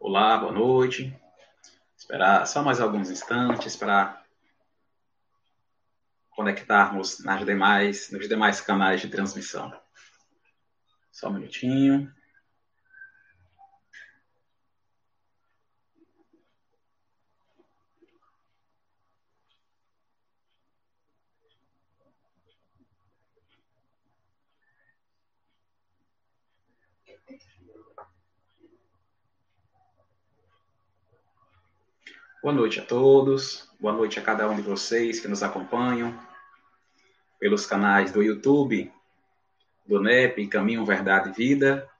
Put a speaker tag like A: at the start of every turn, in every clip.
A: Olá, boa noite. Esperar só mais alguns instantes para conectarmos nas demais, nos demais canais de transmissão. Só um minutinho. Boa noite a todos, boa noite a cada um de vocês que nos acompanham pelos canais do YouTube, do NEP Caminho Verdade e Vida,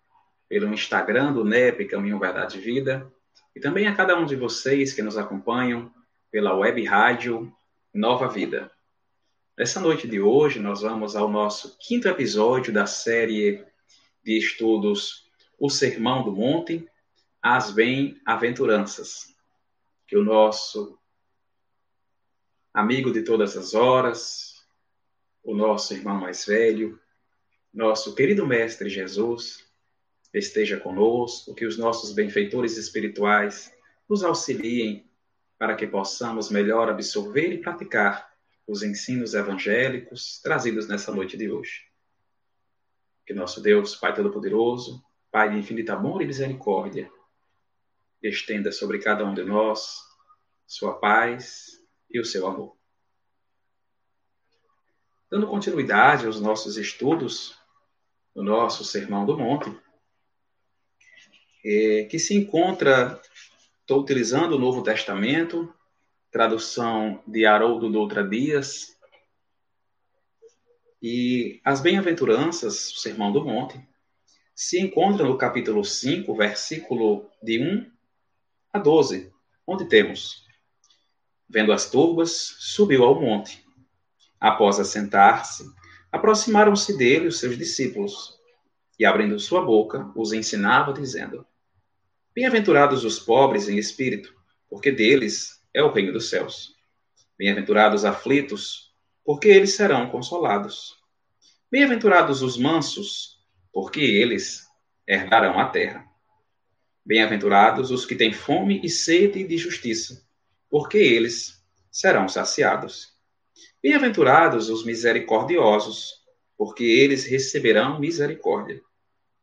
A: pelo Instagram do NEP Caminho Verdade e Vida, e também a cada um de vocês que nos acompanham pela web rádio Nova Vida. Nessa noite de hoje, nós vamos ao nosso quinto episódio da série de estudos O Sermão do Monte, as Bem-aventuranças que o nosso amigo de todas as horas, o nosso irmão mais velho, nosso querido Mestre Jesus, esteja conosco, que os nossos benfeitores espirituais nos auxiliem para que possamos melhor absorver e praticar os ensinos evangélicos trazidos nessa noite de hoje. Que nosso Deus, Pai Todo-Poderoso, Pai de infinito amor e misericórdia, estenda sobre cada um de nós sua paz e o seu amor. Dando continuidade aos nossos estudos no nosso Sermão do Monte, é, que se encontra, estou utilizando o Novo Testamento, tradução de Haroldo Doutra Dias, e as bem-aventuranças, o Sermão do Monte, se encontra no capítulo 5, versículo de 1 a 12, onde temos: Vendo as turbas, subiu ao monte. Após assentar-se, aproximaram-se dele os seus discípulos, e abrindo sua boca, os ensinava, dizendo: Bem-aventurados os pobres em espírito, porque deles é o reino dos céus. Bem-aventurados aflitos, porque eles serão consolados. Bem-aventurados os mansos, porque eles herdarão a terra. Bem-aventurados os que têm fome e sede de justiça, porque eles serão saciados. Bem-aventurados os misericordiosos, porque eles receberão misericórdia.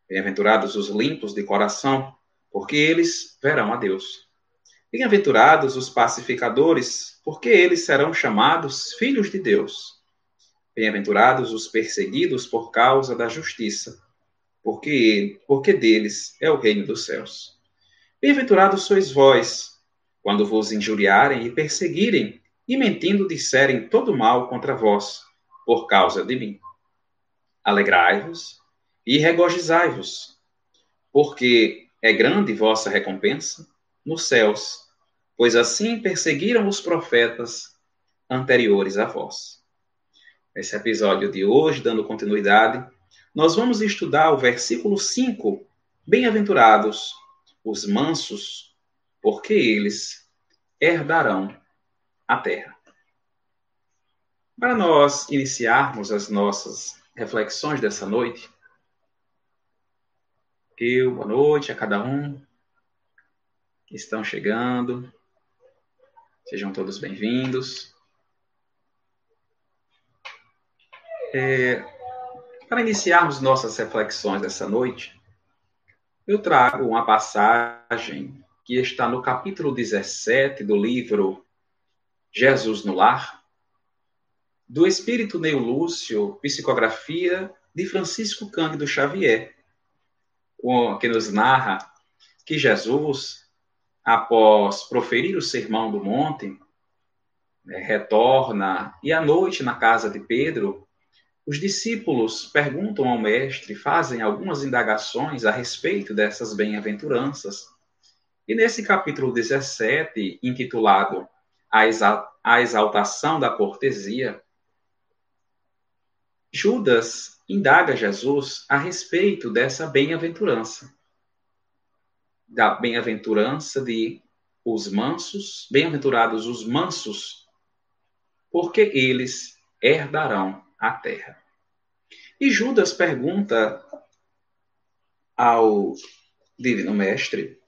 A: Bem-aventurados os limpos de coração, porque eles verão a Deus. Bem-aventurados os pacificadores, porque eles serão chamados filhos de Deus. Bem-aventurados os perseguidos por causa da justiça, porque, porque deles é o reino dos céus. Bem-aventurados sois vós, quando vos injuriarem e perseguirem, e mentindo disserem todo mal contra vós, por causa de mim. Alegrai-vos e regozijai-vos, porque é grande vossa recompensa nos céus, pois assim perseguiram os profetas anteriores a vós. Nesse episódio de hoje, dando continuidade, nós vamos estudar o versículo 5, Bem-aventurados os mansos, porque eles herdarão a terra. Para nós iniciarmos as nossas reflexões dessa noite, eu, boa noite a cada um que estão chegando. Sejam todos bem-vindos. É, para iniciarmos nossas reflexões dessa noite, eu trago uma passagem que está no capítulo 17 do livro Jesus no Lar, do Espírito Neo Lúcio, psicografia de Francisco Cândido Xavier, que nos narra que Jesus, após proferir o sermão do monte, né, retorna e à noite na casa de Pedro os discípulos perguntam ao mestre, fazem algumas indagações a respeito dessas bem-aventuranças. E nesse capítulo 17, intitulado A Exaltação da Cortesia, Judas indaga Jesus a respeito dessa bem-aventurança. Da bem-aventurança de os mansos, bem-aventurados os mansos, porque eles herdarão a terra. E Judas pergunta ao Divino Mestre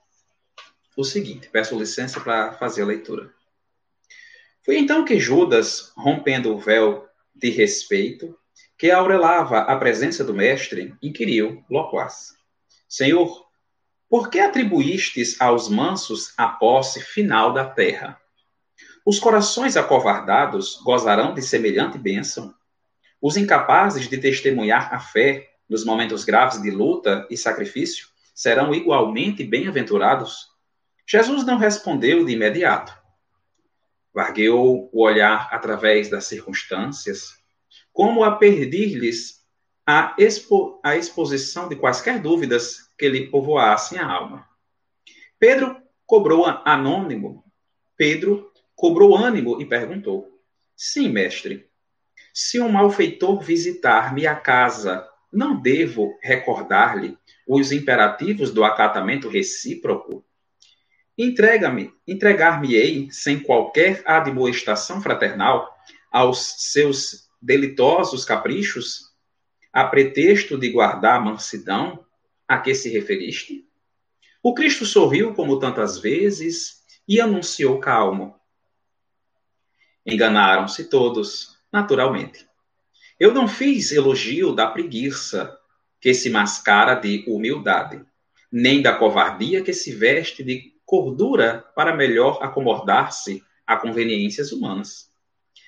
A: o seguinte, peço licença para fazer a leitura. Foi então que Judas, rompendo o véu de respeito, que aurelava a presença do mestre, inquiriu loquaz. Senhor, por que atribuístes aos mansos a posse final da terra? Os corações acovardados gozarão de semelhante bênção? Os incapazes de testemunhar a fé nos momentos graves de luta e sacrifício serão igualmente bem-aventurados? Jesus não respondeu de imediato. Vargueou o olhar através das circunstâncias, como a pedir-lhes a, expo a exposição de quaisquer dúvidas que lhe povoassem a alma. Pedro cobrou anônimo. Pedro cobrou ânimo e perguntou: Sim, mestre. Se um malfeitor visitar-me a casa, não devo recordar-lhe os imperativos do acatamento recíproco? Entrega-me, entregar-me-ei sem qualquer admoestação fraternal aos seus delitosos caprichos, a pretexto de guardar a mansidão a que se referiste? O Cristo sorriu como tantas vezes e anunciou calmo. Enganaram-se todos, naturalmente. Eu não fiz elogio da preguiça, que se mascara de humildade, nem da covardia que se veste de cordura para melhor acomodar-se a conveniências humanas.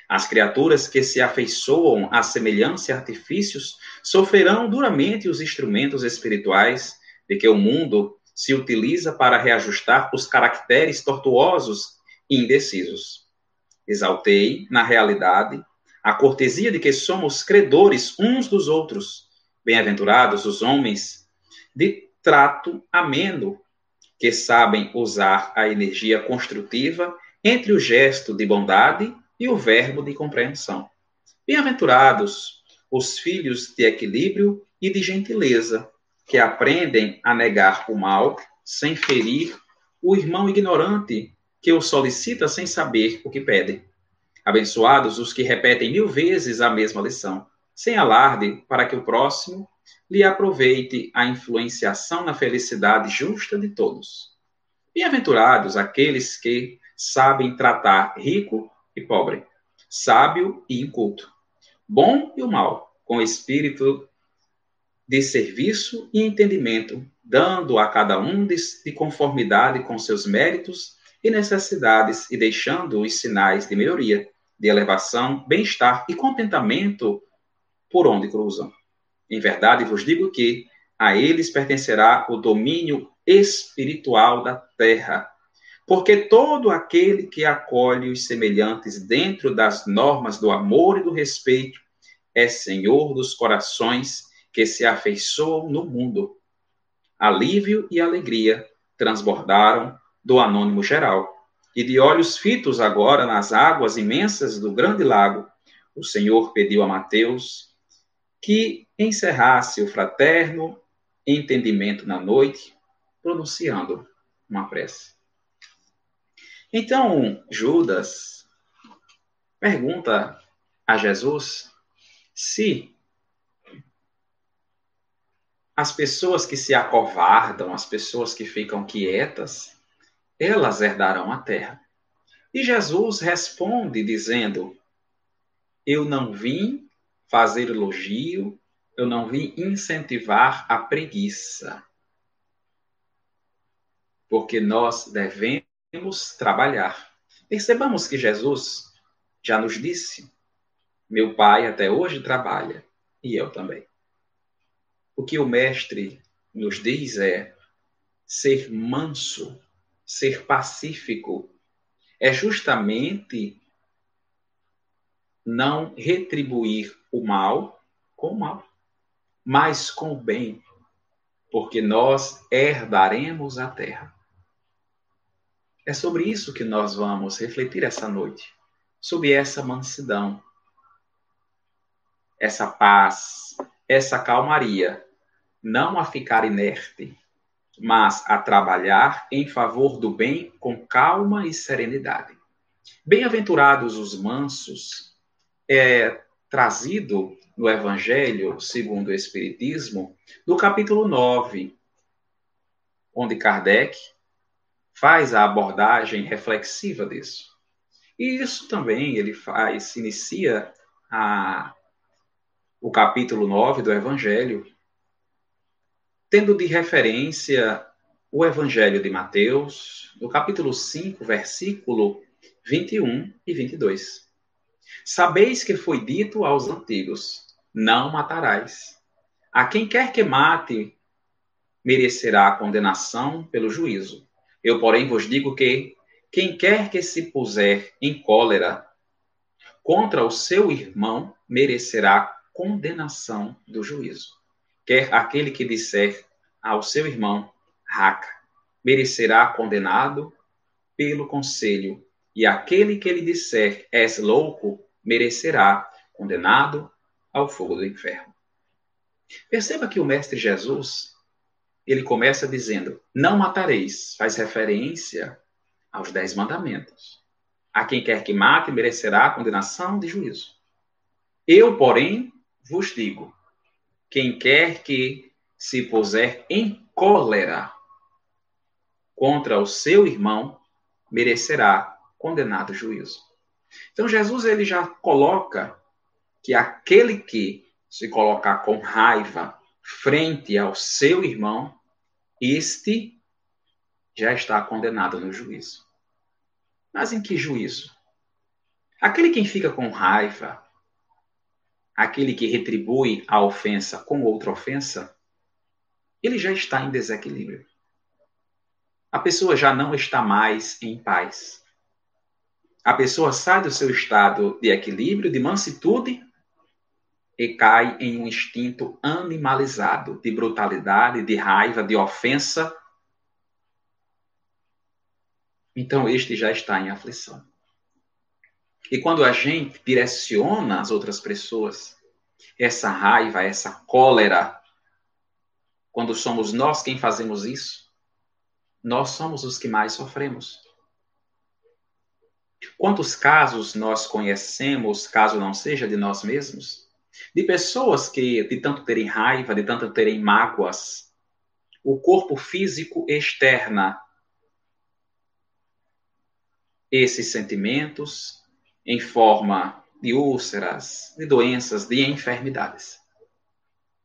A: As criaturas que se afeiçoam à semelhança e artifícios sofrerão duramente os instrumentos espirituais de que o mundo se utiliza para reajustar os caracteres tortuosos e indecisos. Exaltei, na realidade, a cortesia de que somos credores uns dos outros. Bem-aventurados os homens de trato ameno que sabem usar a energia construtiva entre o gesto de bondade e o verbo de compreensão. Bem-aventurados os filhos de equilíbrio e de gentileza, que aprendem a negar o mal sem ferir o irmão ignorante que o solicita sem saber o que pede. Abençoados os que repetem mil vezes a mesma lição, sem alarde, para que o próximo lhe aproveite a influenciação na felicidade justa de todos. Bem-aventurados aqueles que sabem tratar rico e pobre, sábio e inculto, bom e o mal, com espírito de serviço e entendimento, dando a cada um de, de conformidade com seus méritos e necessidades e deixando os sinais de melhoria, de elevação, bem-estar e contentamento por onde cruzam. Em verdade vos digo que a eles pertencerá o domínio espiritual da terra. Porque todo aquele que acolhe os semelhantes dentro das normas do amor e do respeito é senhor dos corações que se afeiçoam no mundo. Alívio e alegria transbordaram do anônimo geral. E de olhos fitos agora nas águas imensas do grande lago, o Senhor pediu a Mateus que encerrasse o fraterno entendimento na noite, pronunciando uma prece. Então, Judas pergunta a Jesus se as pessoas que se acovardam, as pessoas que ficam quietas, elas herdarão a terra. E Jesus responde dizendo: Eu não vim fazer elogio, eu não vim incentivar a preguiça. Porque nós devemos trabalhar. Percebamos que Jesus já nos disse: meu pai até hoje trabalha e eu também. O que o mestre nos diz é ser manso, ser pacífico, é justamente não retribuir o mal com o mal, mas com o bem, porque nós herdaremos a terra. É sobre isso que nós vamos refletir essa noite, sobre essa mansidão, essa paz, essa calmaria, não a ficar inerte, mas a trabalhar em favor do bem com calma e serenidade. Bem-aventurados os mansos, é trazido no Evangelho segundo o Espiritismo, no capítulo 9, onde Kardec faz a abordagem reflexiva disso. E isso também ele faz, inicia a, o capítulo 9 do Evangelho, tendo de referência o Evangelho de Mateus, no capítulo 5, versículo 21 e 22. Sabeis que foi dito aos antigos: Não matarás. A quem quer que mate, merecerá a condenação pelo juízo. Eu, porém, vos digo que quem quer que se puser em cólera contra o seu irmão, merecerá condenação do juízo. Quer aquele que disser ao seu irmão, raca, merecerá condenado pelo conselho, e aquele que lhe disser, és louco, merecerá condenado ao fogo do inferno. Perceba que o Mestre Jesus, ele começa dizendo, não matareis, faz referência aos dez mandamentos. A quem quer que mate, merecerá condenação de juízo. Eu, porém, vos digo, quem quer que se puser em cólera contra o seu irmão, merecerá condenado juízo. Então Jesus ele já coloca que aquele que se colocar com raiva frente ao seu irmão, este já está condenado no juízo. Mas em que juízo? Aquele quem fica com raiva, aquele que retribui a ofensa com outra ofensa, ele já está em desequilíbrio. A pessoa já não está mais em paz. A pessoa sai do seu estado de equilíbrio, de mansitude, e cai em um instinto animalizado de brutalidade, de raiva, de ofensa. Então, este já está em aflição. E quando a gente direciona as outras pessoas, essa raiva, essa cólera, quando somos nós quem fazemos isso, nós somos os que mais sofremos. Quantos casos nós conhecemos, caso não seja de nós mesmos, de pessoas que, de tanto terem raiva, de tanto terem mágoas, o corpo físico externa esses sentimentos em forma de úlceras, de doenças, de enfermidades.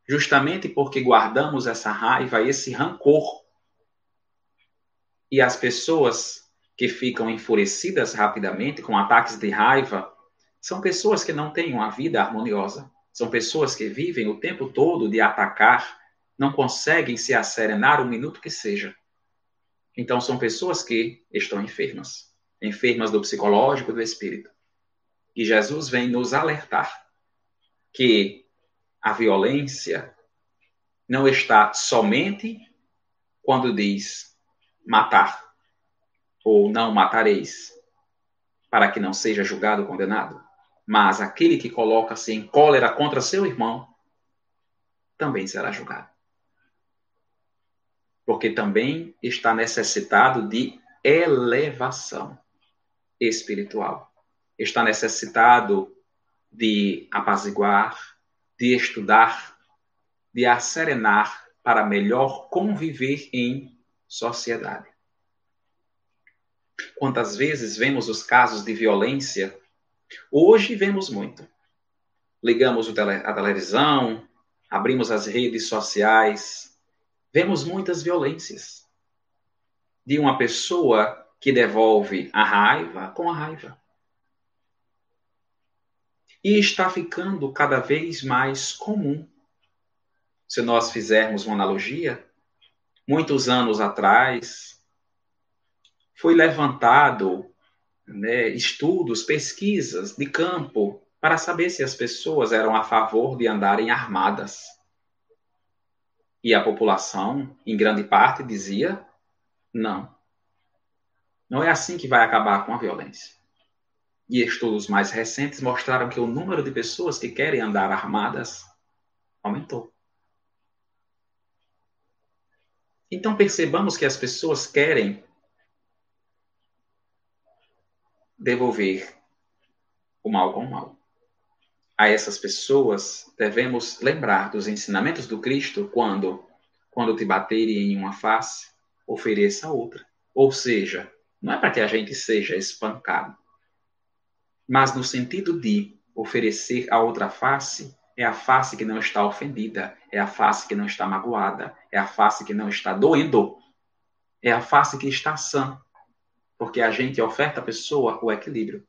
A: Justamente porque guardamos essa raiva, esse rancor. E as pessoas que ficam enfurecidas rapidamente com ataques de raiva são pessoas que não têm uma vida harmoniosa. São pessoas que vivem o tempo todo de atacar, não conseguem se acerenar um minuto que seja. Então, são pessoas que estão enfermas enfermas do psicológico e do espírito. E Jesus vem nos alertar que a violência não está somente quando diz matar ou não matareis, para que não seja julgado ou condenado. Mas aquele que coloca-se em cólera contra seu irmão também será julgado. Porque também está necessitado de elevação espiritual. Está necessitado de apaziguar, de estudar, de acerenar para melhor conviver em sociedade. Quantas vezes vemos os casos de violência Hoje vemos muito. Ligamos a televisão, abrimos as redes sociais, vemos muitas violências. De uma pessoa que devolve a raiva com a raiva. E está ficando cada vez mais comum. Se nós fizermos uma analogia, muitos anos atrás, foi levantado né, estudos, pesquisas de campo para saber se as pessoas eram a favor de andarem armadas. E a população, em grande parte, dizia não. Não é assim que vai acabar com a violência. E estudos mais recentes mostraram que o número de pessoas que querem andar armadas aumentou. Então percebamos que as pessoas querem devolver o mal com o mal. A essas pessoas devemos lembrar dos ensinamentos do Cristo quando, quando te baterem em uma face, ofereça outra. Ou seja, não é para que a gente seja espancado, mas no sentido de oferecer a outra face, é a face que não está ofendida, é a face que não está magoada, é a face que não está doendo, é a face que está sã, porque a gente oferta à pessoa o equilíbrio,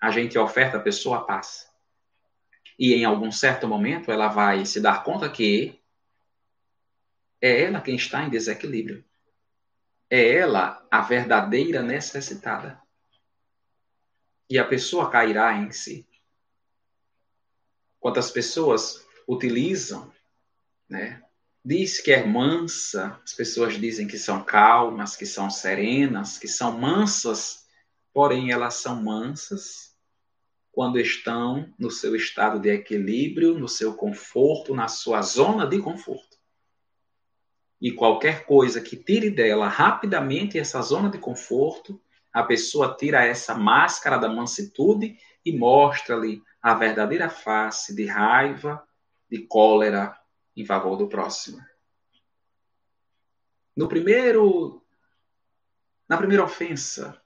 A: a gente oferta à pessoa a paz. E em algum certo momento ela vai se dar conta que é ela quem está em desequilíbrio. É ela a verdadeira necessitada. E a pessoa cairá em si. Quantas pessoas utilizam, né? Diz que é mansa, as pessoas dizem que são calmas, que são serenas, que são mansas, porém elas são mansas quando estão no seu estado de equilíbrio, no seu conforto, na sua zona de conforto. E qualquer coisa que tire dela rapidamente essa zona de conforto, a pessoa tira essa máscara da mansitude e mostra-lhe a verdadeira face de raiva, de cólera em favor do próximo. No primeiro na primeira ofensa,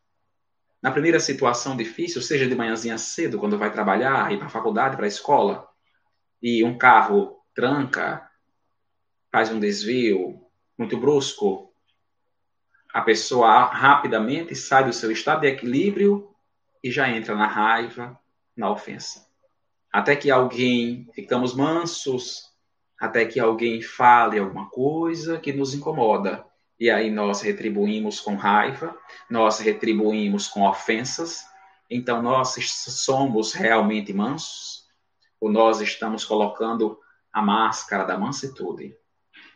A: na primeira situação difícil, seja de manhãzinha cedo, quando vai trabalhar, ir para a faculdade, para a escola, e um carro tranca, faz um desvio, muito brusco, a pessoa rapidamente sai do seu estado de equilíbrio e já entra na raiva, na ofensa. Até que alguém, ficamos mansos, até que alguém fale alguma coisa que nos incomoda. E aí nós retribuímos com raiva, nós retribuímos com ofensas. Então nós somos realmente mansos? Ou nós estamos colocando a máscara da mansitude?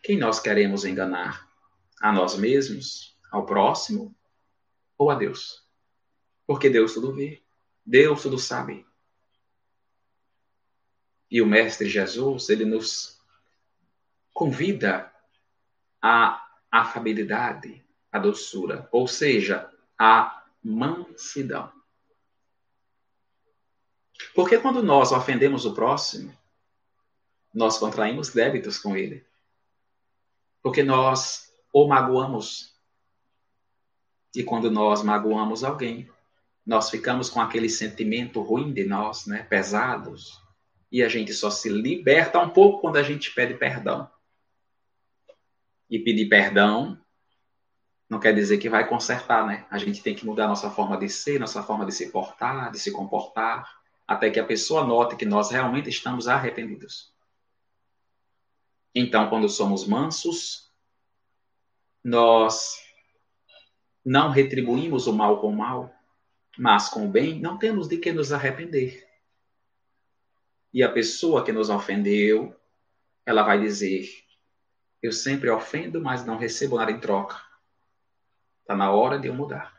A: Quem nós queremos enganar? A nós mesmos? Ao próximo? Ou a Deus? Porque Deus tudo vê. Deus tudo sabe. E o Mestre Jesus, ele nos convida à afabilidade, à doçura, ou seja, à mansidão. Porque quando nós ofendemos o próximo, nós contraímos débitos com ele porque nós o magoamos. E quando nós magoamos alguém, nós ficamos com aquele sentimento ruim de nós, né, pesados, e a gente só se liberta um pouco quando a gente pede perdão. E pedir perdão não quer dizer que vai consertar, né? A gente tem que mudar nossa forma de ser, nossa forma de se portar, de se comportar, até que a pessoa note que nós realmente estamos arrependidos. Então, quando somos mansos, nós não retribuímos o mal com o mal, mas com o bem, não temos de que nos arrepender. E a pessoa que nos ofendeu, ela vai dizer: Eu sempre ofendo, mas não recebo nada em troca. Está na hora de eu mudar.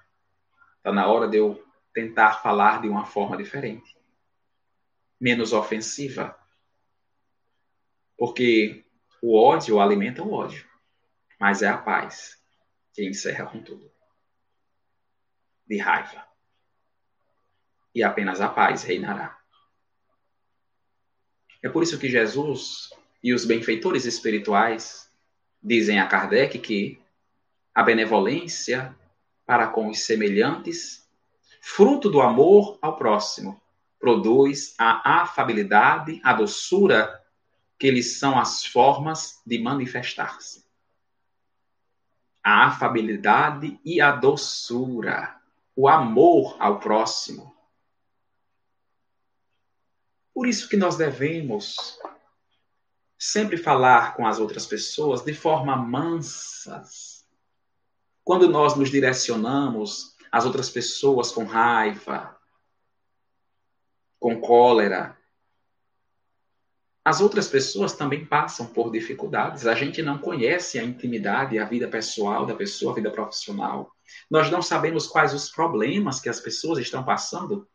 A: Está na hora de eu tentar falar de uma forma diferente, menos ofensiva. Porque o ódio alimenta o ódio, mas é a paz que encerra com tudo. De raiva. E apenas a paz reinará. É por isso que Jesus e os benfeitores espirituais dizem a Kardec que a benevolência para com os semelhantes, fruto do amor ao próximo, produz a afabilidade, a doçura que eles são as formas de manifestar-se. A afabilidade e a doçura, o amor ao próximo. Por isso que nós devemos sempre falar com as outras pessoas de forma mansas. Quando nós nos direcionamos às outras pessoas com raiva, com cólera, as outras pessoas também passam por dificuldades. A gente não conhece a intimidade, a vida pessoal da pessoa, a vida profissional. Nós não sabemos quais os problemas que as pessoas estão passando.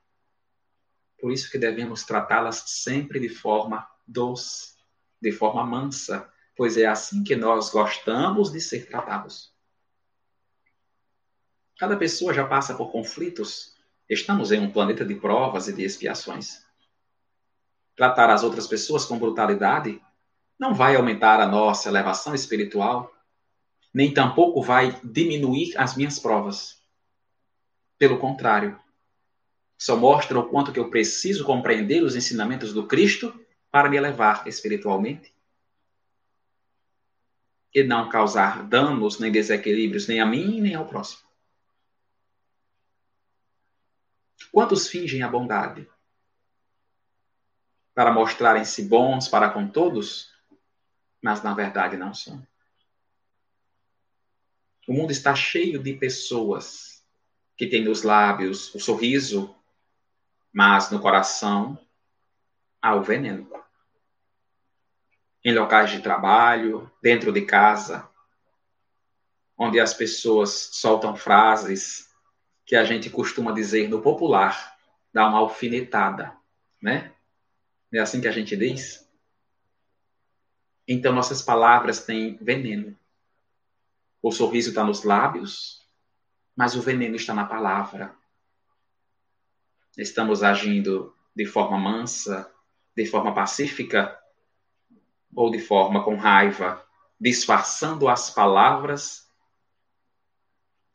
A: Por isso que devemos tratá-las sempre de forma doce, de forma mansa, pois é assim que nós gostamos de ser tratados. Cada pessoa já passa por conflitos. Estamos em um planeta de provas e de expiações tratar as outras pessoas com brutalidade não vai aumentar a nossa elevação espiritual, nem tampouco vai diminuir as minhas provas. Pelo contrário, só mostra o quanto que eu preciso compreender os ensinamentos do Cristo para me elevar espiritualmente e não causar danos nem desequilíbrios nem a mim nem ao próximo. Quantos fingem a bondade? Para mostrarem-se bons para com todos, mas na verdade não são. O mundo está cheio de pessoas que têm nos lábios o sorriso, mas no coração há o veneno. Em locais de trabalho, dentro de casa, onde as pessoas soltam frases que a gente costuma dizer no popular, dar uma alfinetada, né? É assim que a gente diz? Então nossas palavras têm veneno. O sorriso está nos lábios, mas o veneno está na palavra. Estamos agindo de forma mansa, de forma pacífica ou de forma com raiva, disfarçando as palavras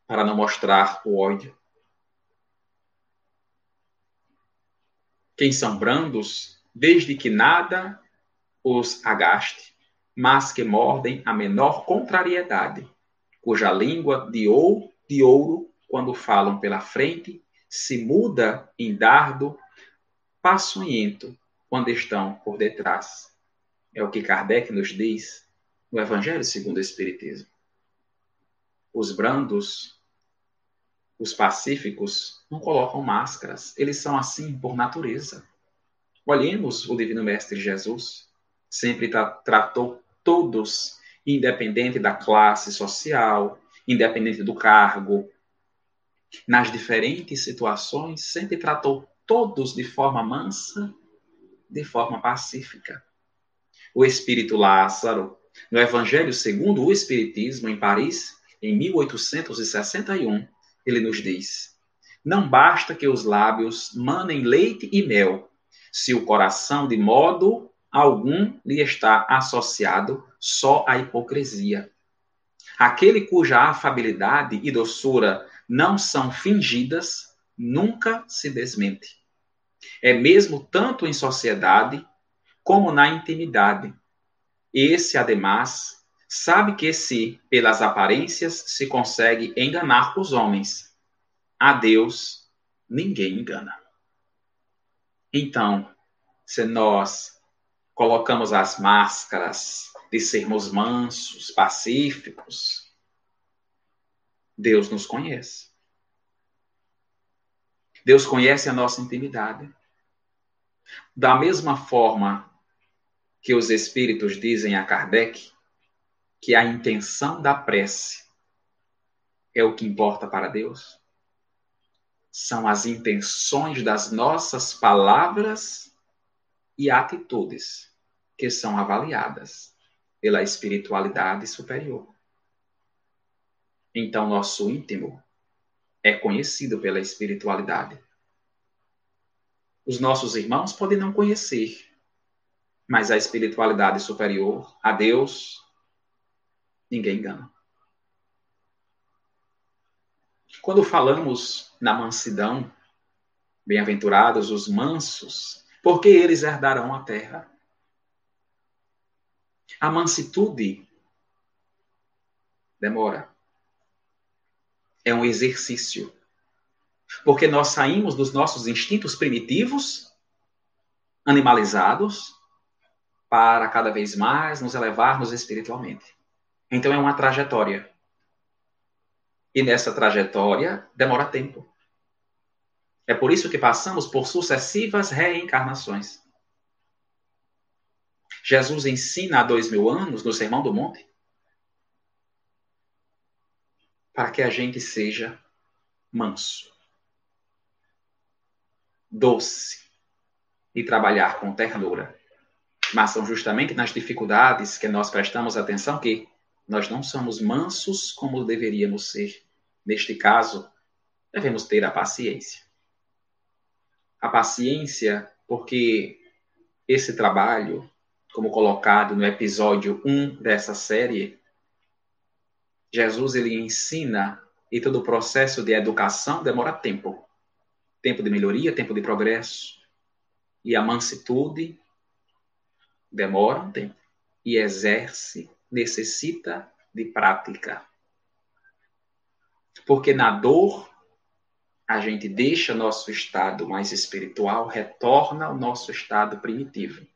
A: para não mostrar o ódio. Quem são brandos, desde que nada os agaste, mas que mordem a menor contrariedade, cuja língua de ouro, de ouro, quando falam pela frente, se muda em dardo paçonhento quando estão por detrás. É o que Kardec nos diz no Evangelho segundo o Espiritismo. Os brandos, os pacíficos, não colocam máscaras. Eles são assim por natureza. Olhemos o Divino Mestre Jesus. Sempre tra tratou todos, independente da classe social, independente do cargo, nas diferentes situações, sempre tratou todos de forma mansa, de forma pacífica. O espírito Lázaro, no Evangelho segundo o Espiritismo, em Paris, em 1861, ele nos diz: Não basta que os lábios manem leite e mel, se o coração, de modo algum, lhe está associado só à hipocrisia. Aquele cuja afabilidade e doçura não são fingidas, nunca se desmente. É mesmo tanto em sociedade como na intimidade. Esse, ademais, sabe que se pelas aparências se consegue enganar os homens, a Deus ninguém engana. Então, se nós colocamos as máscaras de sermos mansos, pacíficos, Deus nos conhece. Deus conhece a nossa intimidade. Da mesma forma que os espíritos dizem a Kardec que a intenção da prece é o que importa para Deus, são as intenções das nossas palavras e atitudes que são avaliadas pela espiritualidade superior. Então, nosso íntimo é conhecido pela espiritualidade. Os nossos irmãos podem não conhecer, mas a espiritualidade superior, a Deus, ninguém engana. Quando falamos na mansidão, bem-aventurados os mansos, porque eles herdarão a terra. A mansitude demora é um exercício. Porque nós saímos dos nossos instintos primitivos, animalizados, para cada vez mais nos elevarmos espiritualmente. Então é uma trajetória. E nessa trajetória demora tempo. É por isso que passamos por sucessivas reencarnações. Jesus ensina há dois mil anos, no Sermão do Monte, para que a gente seja manso, doce e trabalhar com ternura. Mas são justamente nas dificuldades que nós prestamos atenção que nós não somos mansos como deveríamos ser. Neste caso, devemos ter a paciência. A paciência, porque esse trabalho, como colocado no episódio 1 dessa série, Jesus ele ensina e todo o processo de educação demora tempo. Tempo de melhoria, tempo de progresso. E a mansitude demora um tempo. E exerce, necessita de prática. Porque na dor, a gente deixa nosso estado mais espiritual, retorna ao nosso estado primitivo.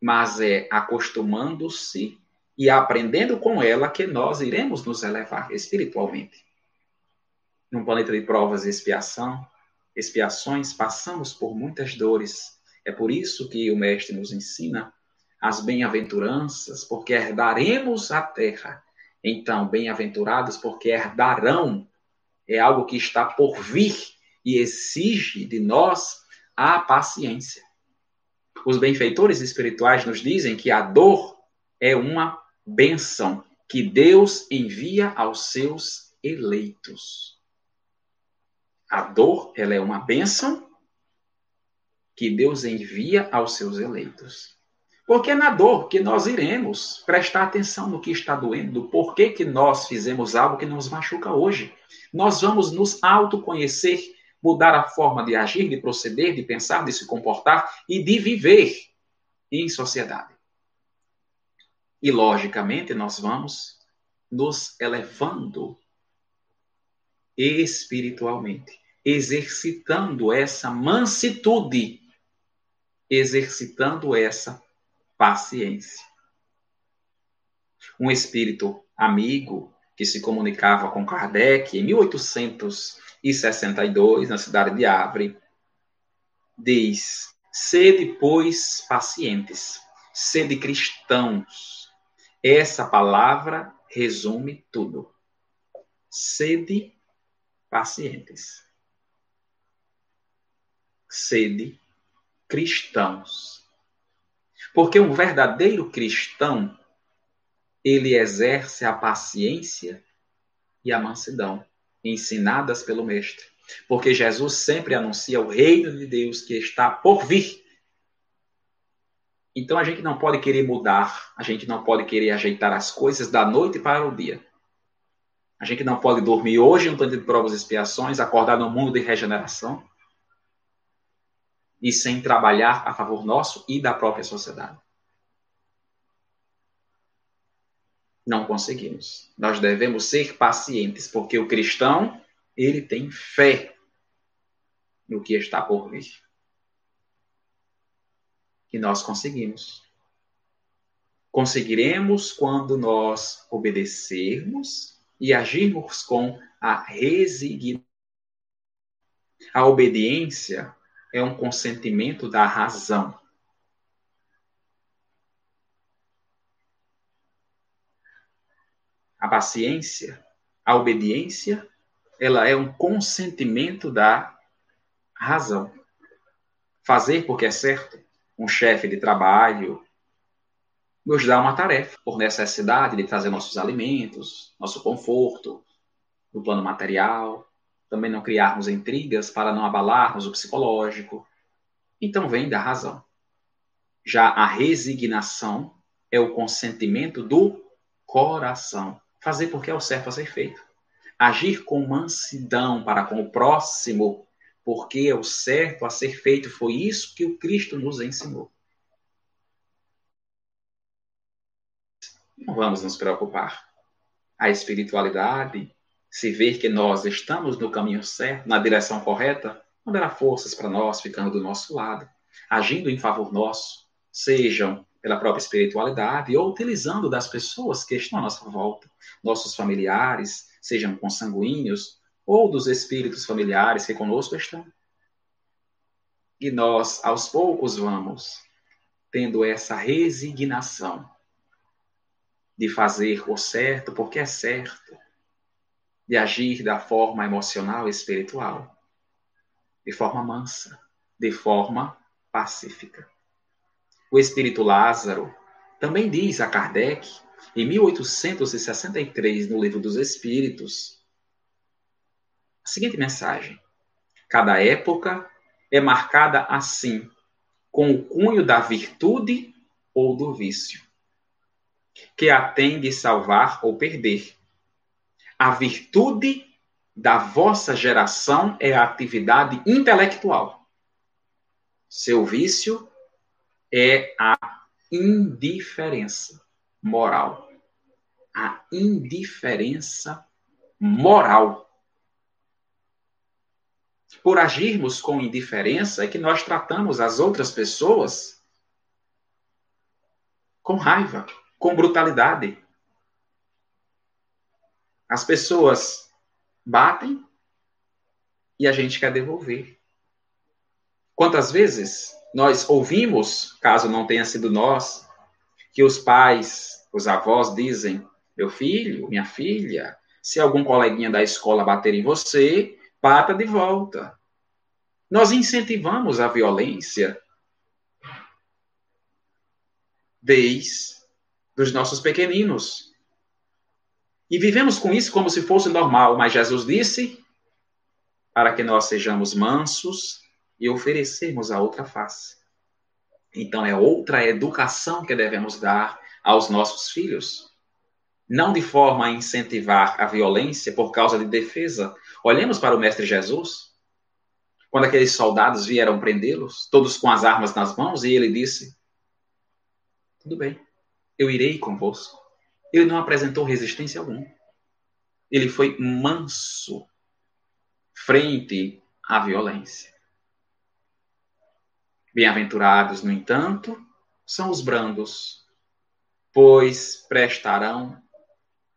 A: Mas é acostumando-se e aprendendo com ela que nós iremos nos elevar espiritualmente. Num planeta de provas e expiação, expiações, passamos por muitas dores. É por isso que o Mestre nos ensina as bem-aventuranças, porque herdaremos a terra. Então, bem-aventurados, porque herdarão é algo que está por vir e exige de nós a paciência. Os benfeitores espirituais nos dizem que a dor é uma bênção que Deus envia aos seus eleitos. A dor, ela é uma bênção que Deus envia aos seus eleitos. Porque é na dor que nós iremos prestar atenção no que está doendo, do porquê que nós fizemos algo que nos machuca hoje. Nós vamos nos autoconhecer, mudar a forma de agir, de proceder, de pensar, de se comportar e de viver em sociedade. E, logicamente, nós vamos nos elevando espiritualmente, exercitando essa mansitude, exercitando essa paciência. Um espírito amigo que se comunicava com Kardec em 1862, na cidade de Avre, diz: Sede, pois, pacientes, sede cristãos, essa palavra resume tudo. Sede pacientes. Sede cristãos. Porque um verdadeiro cristão, ele exerce a paciência e a mansidão ensinadas pelo Mestre. Porque Jesus sempre anuncia o reino de Deus que está por vir. Então a gente não pode querer mudar, a gente não pode querer ajeitar as coisas da noite para o dia. A gente não pode dormir hoje no planeta de provas e expiações, acordar no mundo de regeneração e sem trabalhar a favor nosso e da própria sociedade. Não conseguimos. Nós devemos ser pacientes, porque o cristão, ele tem fé no que está por vir que nós conseguimos. Conseguiremos quando nós obedecermos e agirmos com a resignação. A obediência é um consentimento da razão. A paciência, a obediência, ela é um consentimento da razão. Fazer porque é certo, um chefe de trabalho nos dá uma tarefa por necessidade de trazer nossos alimentos, nosso conforto, no plano material, também não criarmos intrigas para não abalarmos o psicológico. Então vem da razão. Já a resignação é o consentimento do coração. Fazer porque é o certo a ser feito. Agir com mansidão para com o próximo porque é o certo a ser feito. Foi isso que o Cristo nos ensinou. Não vamos nos preocupar. A espiritualidade, se ver que nós estamos no caminho certo, na direção correta, não dará forças para nós ficando do nosso lado, agindo em favor nosso, sejam pela própria espiritualidade ou utilizando das pessoas que estão à nossa volta, nossos familiares, sejam consanguíneos ou dos espíritos familiares que conosco estão. E nós, aos poucos, vamos tendo essa resignação de fazer o certo porque é certo, de agir da forma emocional e espiritual, de forma mansa, de forma pacífica. O espírito Lázaro também diz a Kardec, em 1863, no Livro dos Espíritos, a seguinte mensagem: Cada época é marcada assim, com o cunho da virtude ou do vício, que a tem de salvar ou perder, A virtude da vossa geração é a atividade intelectual. Seu vício é a indiferença moral. A indiferença moral. Por agirmos com indiferença é que nós tratamos as outras pessoas com raiva, com brutalidade. As pessoas batem e a gente quer devolver. Quantas vezes nós ouvimos, caso não tenha sido nós, que os pais, os avós dizem: meu filho, minha filha, se algum coleguinha da escola bater em você, bata de volta. Nós incentivamos a violência desde os nossos pequeninos. E vivemos com isso como se fosse normal, mas Jesus disse para que nós sejamos mansos e oferecermos a outra face. Então é outra educação que devemos dar aos nossos filhos. Não de forma a incentivar a violência por causa de defesa. Olhemos para o Mestre Jesus. Quando aqueles soldados vieram prendê-los, todos com as armas nas mãos, e ele disse: Tudo bem, eu irei convosco. Ele não apresentou resistência alguma. Ele foi manso frente à violência. Bem-aventurados, no entanto, são os brandos, pois prestarão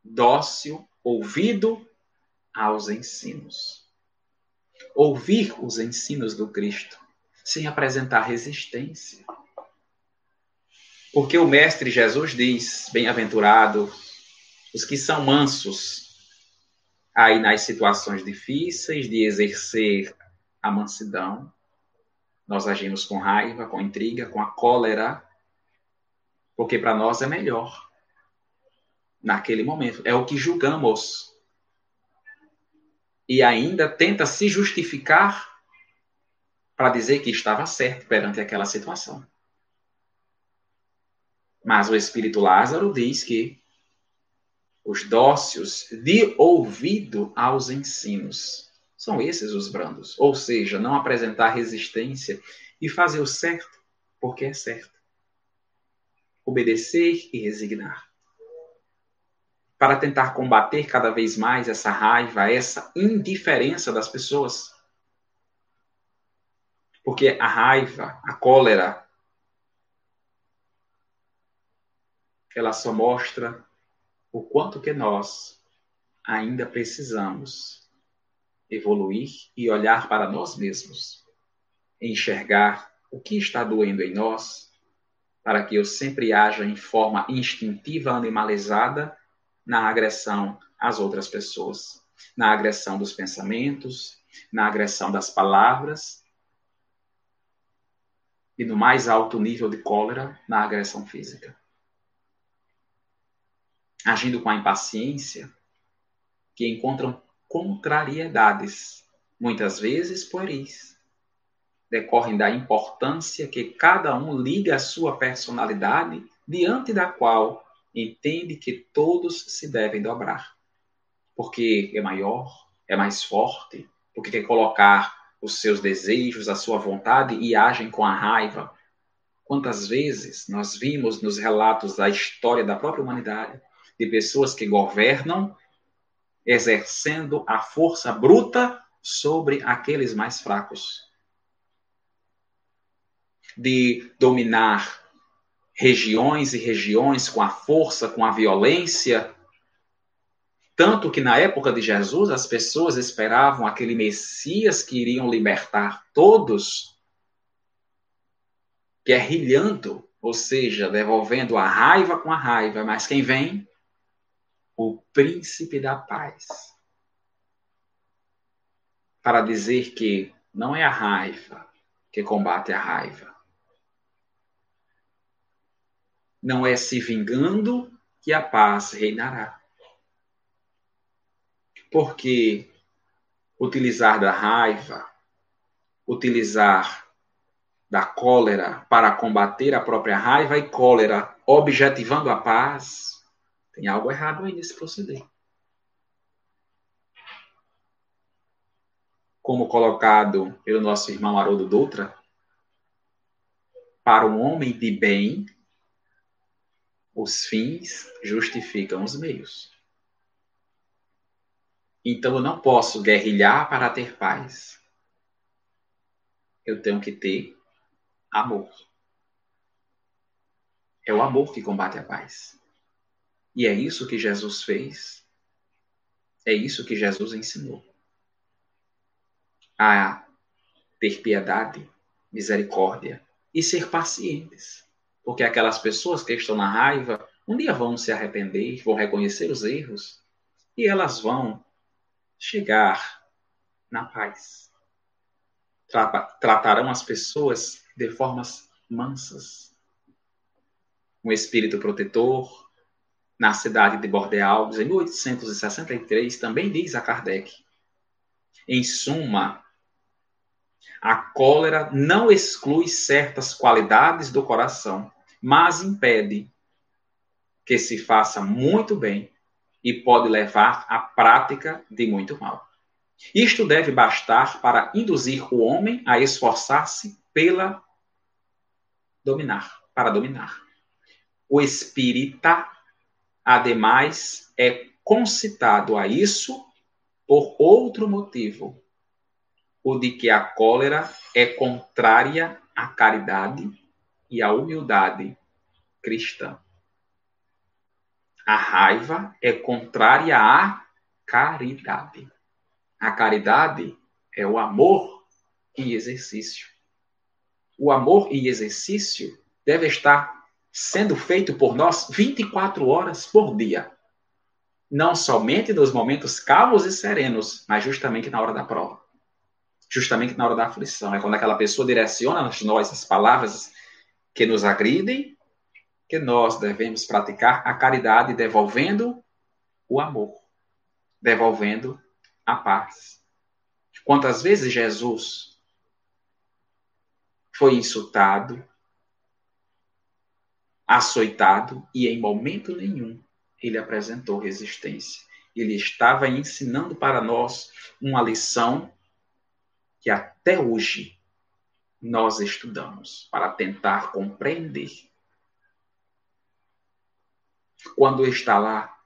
A: dócil ouvido aos ensinos. Ouvir os ensinos do Cristo, sem apresentar resistência. Porque o Mestre Jesus diz: bem-aventurado os que são mansos, aí nas situações difíceis de exercer a mansidão. Nós agimos com raiva, com intriga, com a cólera, porque para nós é melhor. Naquele momento, é o que julgamos. E ainda tenta se justificar para dizer que estava certo perante aquela situação. Mas o espírito Lázaro diz que os dócios de ouvido aos ensinos são esses os brandos, ou seja, não apresentar resistência e fazer o certo porque é certo. Obedecer e resignar. Para tentar combater cada vez mais essa raiva, essa indiferença das pessoas. Porque a raiva, a cólera, ela só mostra o quanto que nós ainda precisamos evoluir e olhar para nós mesmos, enxergar o que está doendo em nós, para que eu sempre haja em forma instintiva, animalizada na agressão às outras pessoas, na agressão dos pensamentos, na agressão das palavras e no mais alto nível de cólera, na agressão física agindo com a impaciência, que encontram contrariedades, muitas vezes pueris, decorrem da importância que cada um liga à sua personalidade, diante da qual entende que todos se devem dobrar. Porque é maior, é mais forte, porque quer colocar os seus desejos, a sua vontade e agem com a raiva. Quantas vezes nós vimos nos relatos da história da própria humanidade de pessoas que governam exercendo a força bruta sobre aqueles mais fracos. De dominar regiões e regiões com a força, com a violência. Tanto que na época de Jesus as pessoas esperavam aquele Messias que iriam libertar todos, guerrilhando, ou seja, devolvendo a raiva com a raiva. Mas quem vem? O príncipe da paz, para dizer que não é a raiva que combate a raiva. Não é se vingando que a paz reinará. Porque utilizar da raiva, utilizar da cólera para combater a própria raiva e cólera, objetivando a paz, tem algo errado aí nesse proceder. Como colocado pelo nosso irmão Haroldo Dutra, para um homem de bem, os fins justificam os meios. Então eu não posso guerrilhar para ter paz. Eu tenho que ter amor. É o amor que combate a paz. E é isso que Jesus fez. É isso que Jesus ensinou. A ter piedade, misericórdia e ser pacientes. Porque aquelas pessoas que estão na raiva, um dia vão se arrepender, vão reconhecer os erros e elas vão chegar na paz. Tratarão as pessoas de formas mansas. Um espírito protetor, na cidade de Bordeaux, em 1863, também diz a Kardec. Em suma, a cólera não exclui certas qualidades do coração, mas impede que se faça muito bem e pode levar à prática de muito mal. Isto deve bastar para induzir o homem a esforçar-se pela dominar, para dominar. O espírita, ademais, é concitado a isso por outro motivo, o de que a cólera é contrária à caridade e à humildade cristã. A raiva é contrária à caridade. A caridade é o amor em exercício. O amor em exercício deve estar sendo feito por nós 24 horas por dia. Não somente nos momentos calmos e serenos, mas justamente na hora da prova. Justamente na hora da aflição. É quando aquela pessoa direciona a nós as palavras que nos agridem que nós devemos praticar a caridade devolvendo o amor, devolvendo a paz. Quantas vezes Jesus foi insultado, açoitado e em momento nenhum ele apresentou resistência. Ele estava ensinando para nós uma lição que até hoje nós estudamos para tentar compreender quando está lá,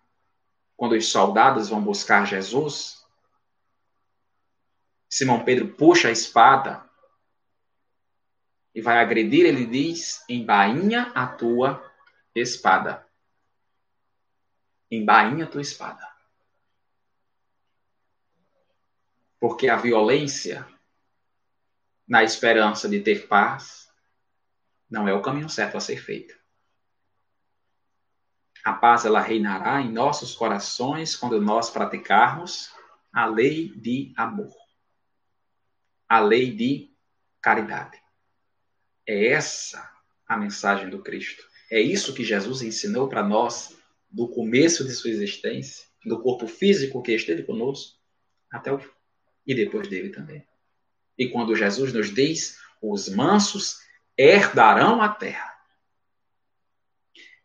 A: quando os soldados vão buscar Jesus, Simão Pedro puxa a espada e vai agredir, ele diz: embainha a tua espada. Embainha a tua espada. Porque a violência, na esperança de ter paz, não é o caminho certo a ser feito. A paz ela reinará em nossos corações quando nós praticarmos a lei de amor. A lei de caridade. É essa a mensagem do Cristo. É isso que Jesus ensinou para nós do começo de sua existência, do corpo físico que esteve conosco, até o e depois dele também. E quando Jesus nos diz: os mansos herdarão a terra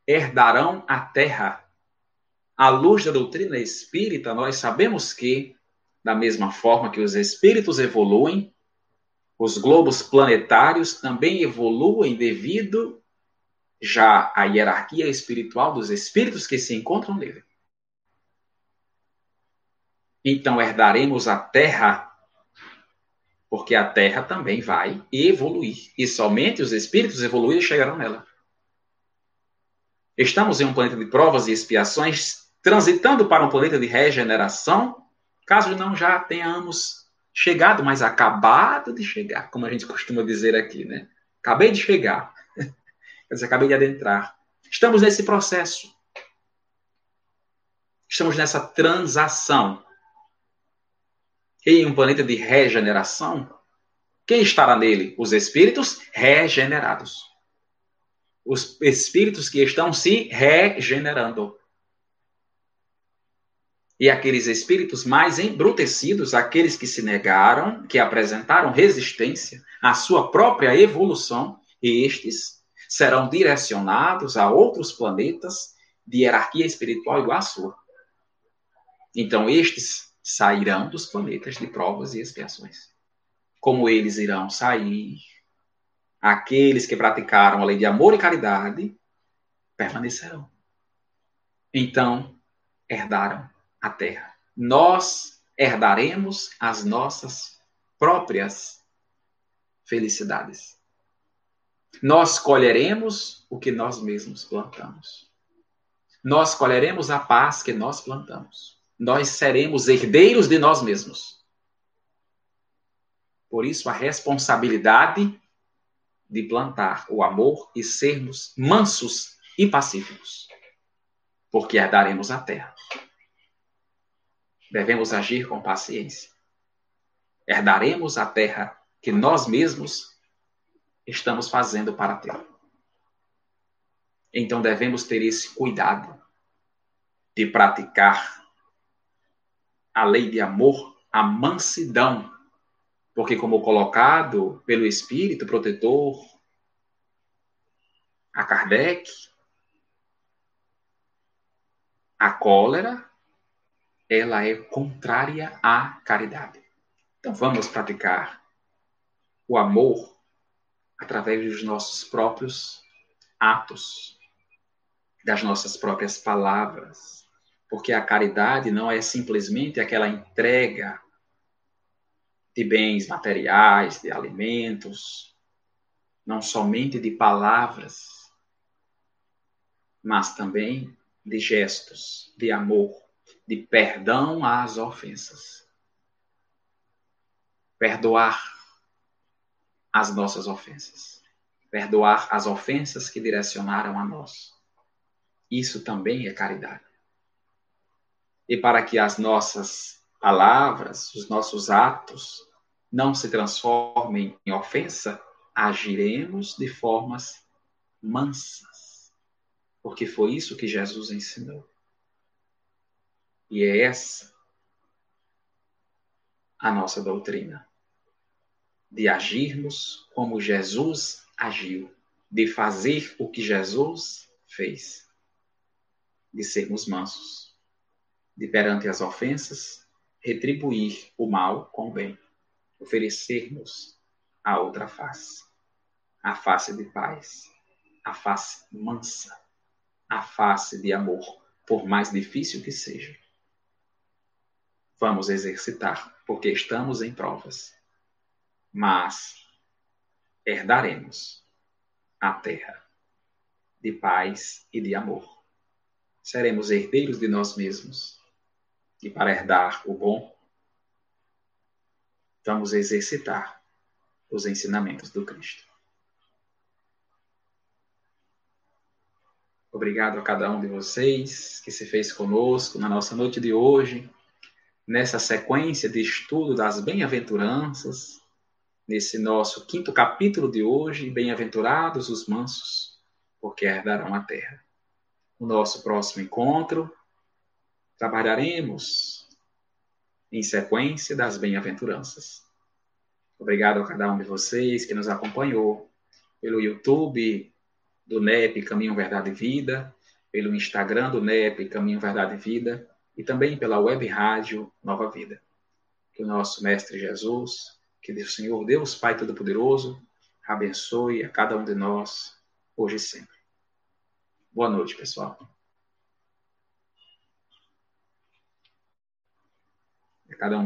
A: herdarão a terra. À luz da doutrina espírita, nós sabemos que, da mesma forma que os espíritos evoluem, os globos planetários também evoluem devido já à hierarquia espiritual dos espíritos que se encontram nele. Então herdaremos a Terra, porque a Terra também vai evoluir. E somente os espíritos evoluídos chegarão nela. Estamos em um planeta de provas e expiações, transitando para um planeta de regeneração, caso não já tenhamos chegado, mas acabado de chegar, como a gente costuma dizer aqui, né? Acabei de chegar. Quer dizer, acabei de adentrar. Estamos nesse processo. Estamos nessa transação. Em um planeta de regeneração, quem estará nele? Os espíritos regenerados os espíritos que estão se regenerando. E aqueles espíritos mais embrutecidos, aqueles que se negaram, que apresentaram resistência à sua própria evolução, estes serão direcionados a outros planetas de hierarquia espiritual igual à sua. Então, estes sairão dos planetas de provas e expiações. como eles irão sair. Aqueles que praticaram a lei de amor e caridade permanecerão. Então, herdaram a terra. Nós herdaremos as nossas próprias felicidades. Nós colheremos o que nós mesmos plantamos. Nós colheremos a paz que nós plantamos. Nós seremos herdeiros de nós mesmos. Por isso, a responsabilidade de plantar o amor e sermos mansos e pacíficos, porque herdaremos a terra. Devemos agir com paciência. Herdaremos a terra que nós mesmos estamos fazendo para ter. Então devemos ter esse cuidado de praticar a lei de amor, a mansidão, porque como colocado pelo espírito protetor a Kardec, a cólera ela é contrária à caridade. Então vamos praticar o amor através dos nossos próprios atos, das nossas próprias palavras. Porque a caridade não é simplesmente aquela entrega de bens materiais, de alimentos, não somente de palavras, mas também de gestos, de amor, de perdão às ofensas. Perdoar as nossas ofensas. Perdoar as ofensas que direcionaram a nós. Isso também é caridade. E para que as nossas palavras, os nossos atos não se transformem em ofensa, agiremos de formas mansas. Porque foi isso que Jesus ensinou. E é essa a nossa doutrina de agirmos como Jesus agiu, de fazer o que Jesus fez, de sermos mansos, de perante as ofensas retribuir o mal com o bem, oferecermos a outra face, a face de paz, a face mansa, a face de amor, por mais difícil que seja. Vamos exercitar, porque estamos em provas mas herdaremos a terra de paz e de amor. Seremos herdeiros de nós mesmos. E para herdar o bom, vamos exercitar os ensinamentos do Cristo. Obrigado a cada um de vocês que se fez conosco na nossa noite de hoje, nessa sequência de estudo das bem-aventuranças nesse nosso quinto capítulo de hoje, Bem-aventurados os mansos, porque herdarão a terra. No nosso próximo encontro, trabalharemos em sequência das bem-aventuranças. Obrigado a cada um de vocês que nos acompanhou pelo YouTube do NEP Caminho Verdade e Vida, pelo Instagram do NEP Caminho Verdade e Vida e também pela web rádio Nova Vida. Que o nosso Mestre Jesus que o Senhor, Deus Pai Todo-Poderoso, abençoe a cada um de nós, hoje e sempre. Boa noite, pessoal. Cada um